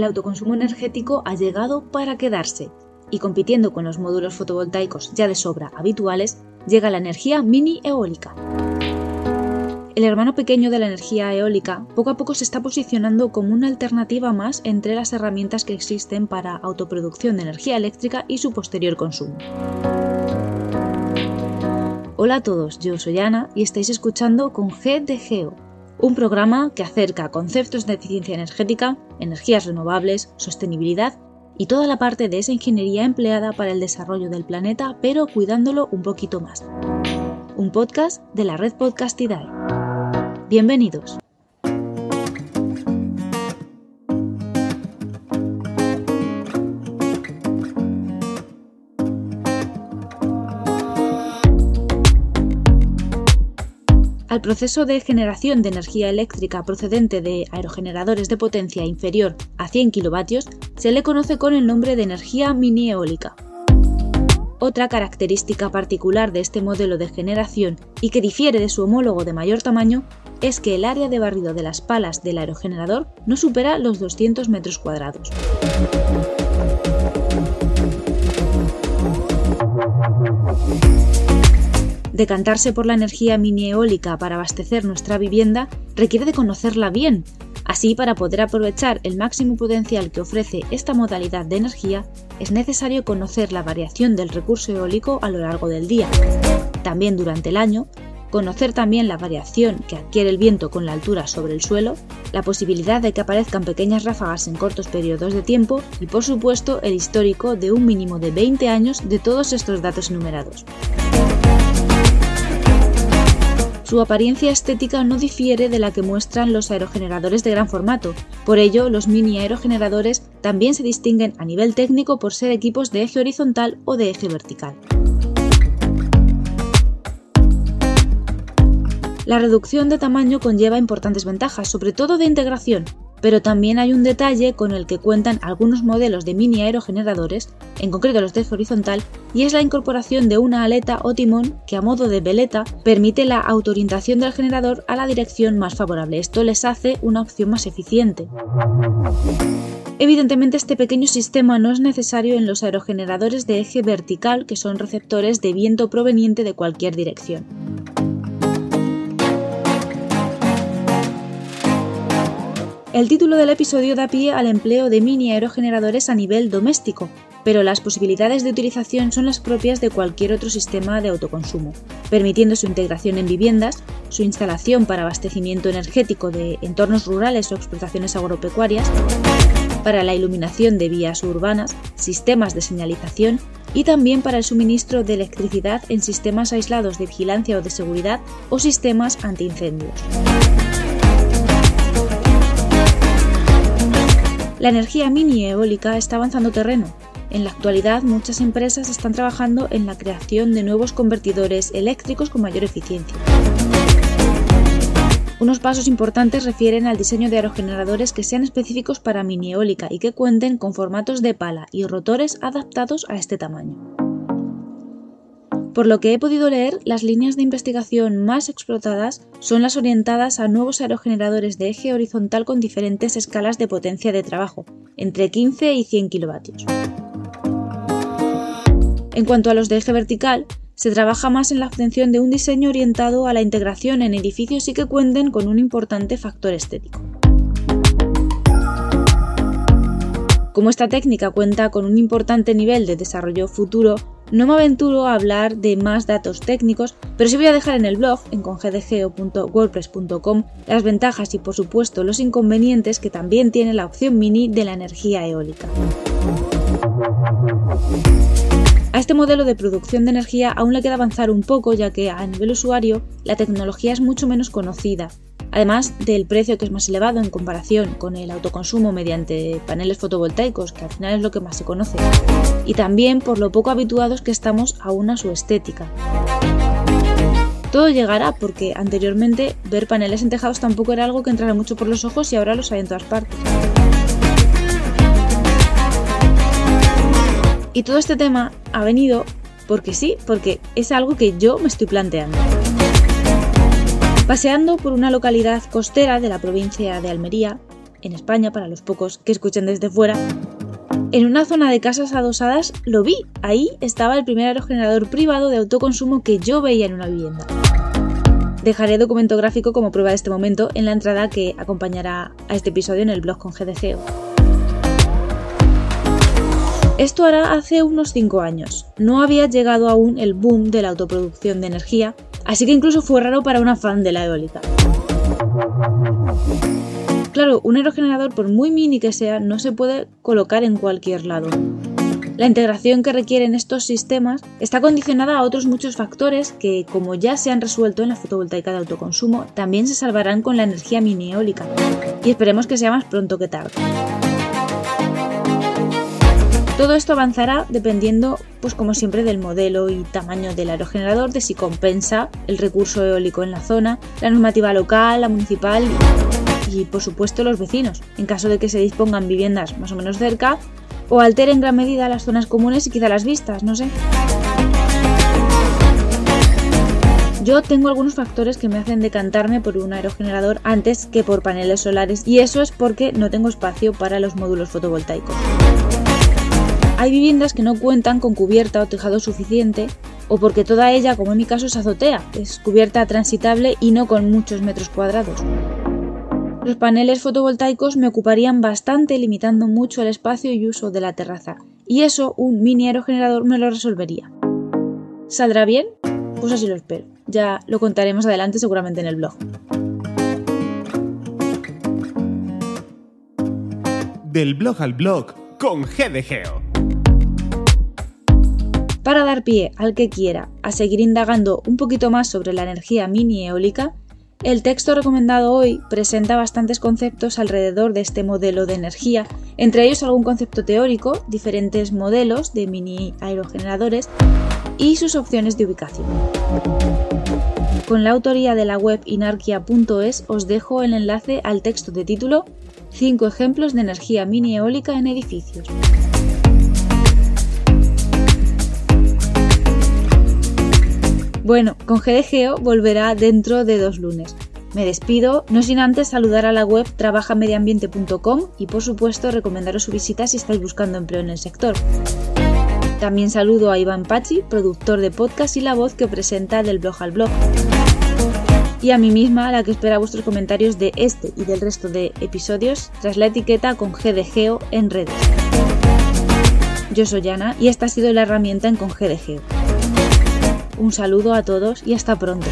el autoconsumo energético ha llegado para quedarse y compitiendo con los módulos fotovoltaicos ya de sobra habituales, llega la energía mini eólica. El hermano pequeño de la energía eólica poco a poco se está posicionando como una alternativa más entre las herramientas que existen para autoproducción de energía eléctrica y su posterior consumo. Hola a todos, yo soy Ana y estáis escuchando con G de Geo, un programa que acerca conceptos de eficiencia energética, energías renovables, sostenibilidad y toda la parte de esa ingeniería empleada para el desarrollo del planeta, pero cuidándolo un poquito más. Un podcast de la red Podcastidae. Bienvenidos. Al proceso de generación de energía eléctrica procedente de aerogeneradores de potencia inferior a 100 kW se le conoce con el nombre de energía mini eólica. Otra característica particular de este modelo de generación y que difiere de su homólogo de mayor tamaño es que el área de barrido de las palas del aerogenerador no supera los 200 metros cuadrados. Decantarse por la energía mini eólica para abastecer nuestra vivienda requiere de conocerla bien. Así, para poder aprovechar el máximo potencial que ofrece esta modalidad de energía, es necesario conocer la variación del recurso eólico a lo largo del día. También durante el año, conocer también la variación que adquiere el viento con la altura sobre el suelo, la posibilidad de que aparezcan pequeñas ráfagas en cortos periodos de tiempo y por supuesto el histórico de un mínimo de 20 años de todos estos datos enumerados. Su apariencia estética no difiere de la que muestran los aerogeneradores de gran formato, por ello los mini aerogeneradores también se distinguen a nivel técnico por ser equipos de eje horizontal o de eje vertical. La reducción de tamaño conlleva importantes ventajas, sobre todo de integración, pero también hay un detalle con el que cuentan algunos modelos de mini aerogeneradores, en concreto los de eje horizontal, y es la incorporación de una aleta o timón que a modo de veleta permite la autoorientación del generador a la dirección más favorable. Esto les hace una opción más eficiente. Evidentemente este pequeño sistema no es necesario en los aerogeneradores de eje vertical, que son receptores de viento proveniente de cualquier dirección. El título del episodio da pie al empleo de mini aerogeneradores a nivel doméstico, pero las posibilidades de utilización son las propias de cualquier otro sistema de autoconsumo, permitiendo su integración en viviendas, su instalación para abastecimiento energético de entornos rurales o explotaciones agropecuarias, para la iluminación de vías urbanas, sistemas de señalización y también para el suministro de electricidad en sistemas aislados de vigilancia o de seguridad o sistemas antiincendios. La energía mini eólica está avanzando terreno. En la actualidad muchas empresas están trabajando en la creación de nuevos convertidores eléctricos con mayor eficiencia. Unos pasos importantes refieren al diseño de aerogeneradores que sean específicos para mini eólica y que cuenten con formatos de pala y rotores adaptados a este tamaño. Por lo que he podido leer, las líneas de investigación más explotadas son las orientadas a nuevos aerogeneradores de eje horizontal con diferentes escalas de potencia de trabajo, entre 15 y 100 kilovatios. En cuanto a los de eje vertical, se trabaja más en la obtención de un diseño orientado a la integración en edificios y que cuenten con un importante factor estético. Como esta técnica cuenta con un importante nivel de desarrollo futuro, no me aventuro a hablar de más datos técnicos, pero sí voy a dejar en el blog, en congdgeo.wordpress.com, las ventajas y por supuesto los inconvenientes que también tiene la opción mini de la energía eólica. A este modelo de producción de energía aún le queda avanzar un poco ya que a nivel usuario la tecnología es mucho menos conocida además del precio que es más elevado en comparación con el autoconsumo mediante paneles fotovoltaicos, que al final es lo que más se conoce, y también por lo poco habituados que estamos aún a su estética. Todo llegará porque anteriormente ver paneles en tejados tampoco era algo que entrara mucho por los ojos y ahora los hay en todas partes. Y todo este tema ha venido porque sí, porque es algo que yo me estoy planteando. Paseando por una localidad costera de la provincia de Almería, en España, para los pocos que escuchen desde fuera, en una zona de casas adosadas lo vi. Ahí estaba el primer aerogenerador privado de autoconsumo que yo veía en una vivienda. Dejaré documento gráfico como prueba de este momento en la entrada que acompañará a este episodio en el blog con GDGeo. Esto hará hace unos 5 años. No había llegado aún el boom de la autoproducción de energía, así que incluso fue raro para una fan de la eólica. Claro, un aerogenerador, por muy mini que sea, no se puede colocar en cualquier lado. La integración que requieren estos sistemas está condicionada a otros muchos factores que, como ya se han resuelto en la fotovoltaica de autoconsumo, también se salvarán con la energía mini eólica. Y esperemos que sea más pronto que tarde. Todo esto avanzará dependiendo, pues como siempre, del modelo y tamaño del aerogenerador, de si compensa el recurso eólico en la zona, la normativa local, la municipal y, por supuesto, los vecinos, en caso de que se dispongan viviendas más o menos cerca o altere en gran medida las zonas comunes y quizá las vistas, no sé. Yo tengo algunos factores que me hacen decantarme por un aerogenerador antes que por paneles solares y eso es porque no tengo espacio para los módulos fotovoltaicos. Hay viviendas que no cuentan con cubierta o tejado suficiente o porque toda ella, como en mi caso, es azotea, es cubierta transitable y no con muchos metros cuadrados. Los paneles fotovoltaicos me ocuparían bastante limitando mucho el espacio y uso de la terraza, y eso un mini aerogenerador me lo resolvería. ¿Saldrá bien? Pues así lo espero. Ya lo contaremos adelante seguramente en el blog. Del blog al blog con GDGeo para dar pie al que quiera a seguir indagando un poquito más sobre la energía mini eólica, el texto recomendado hoy presenta bastantes conceptos alrededor de este modelo de energía, entre ellos algún concepto teórico, diferentes modelos de mini aerogeneradores y sus opciones de ubicación. Con la autoría de la web inarquia.es os dejo el enlace al texto de título 5 ejemplos de energía mini eólica en edificios. Bueno, con GDGeo volverá dentro de dos lunes. Me despido, no sin antes saludar a la web trabajamediambiente.com y por supuesto recomendaros su visita si estáis buscando empleo en el sector. También saludo a Iván Pachi, productor de podcast y la voz que presenta del blog al blog. Y a mí misma, la que espera vuestros comentarios de este y del resto de episodios tras la etiqueta con GDGeo en redes. Yo soy Ana y esta ha sido la herramienta en con GDGeo. Un saludo a todos y hasta pronto.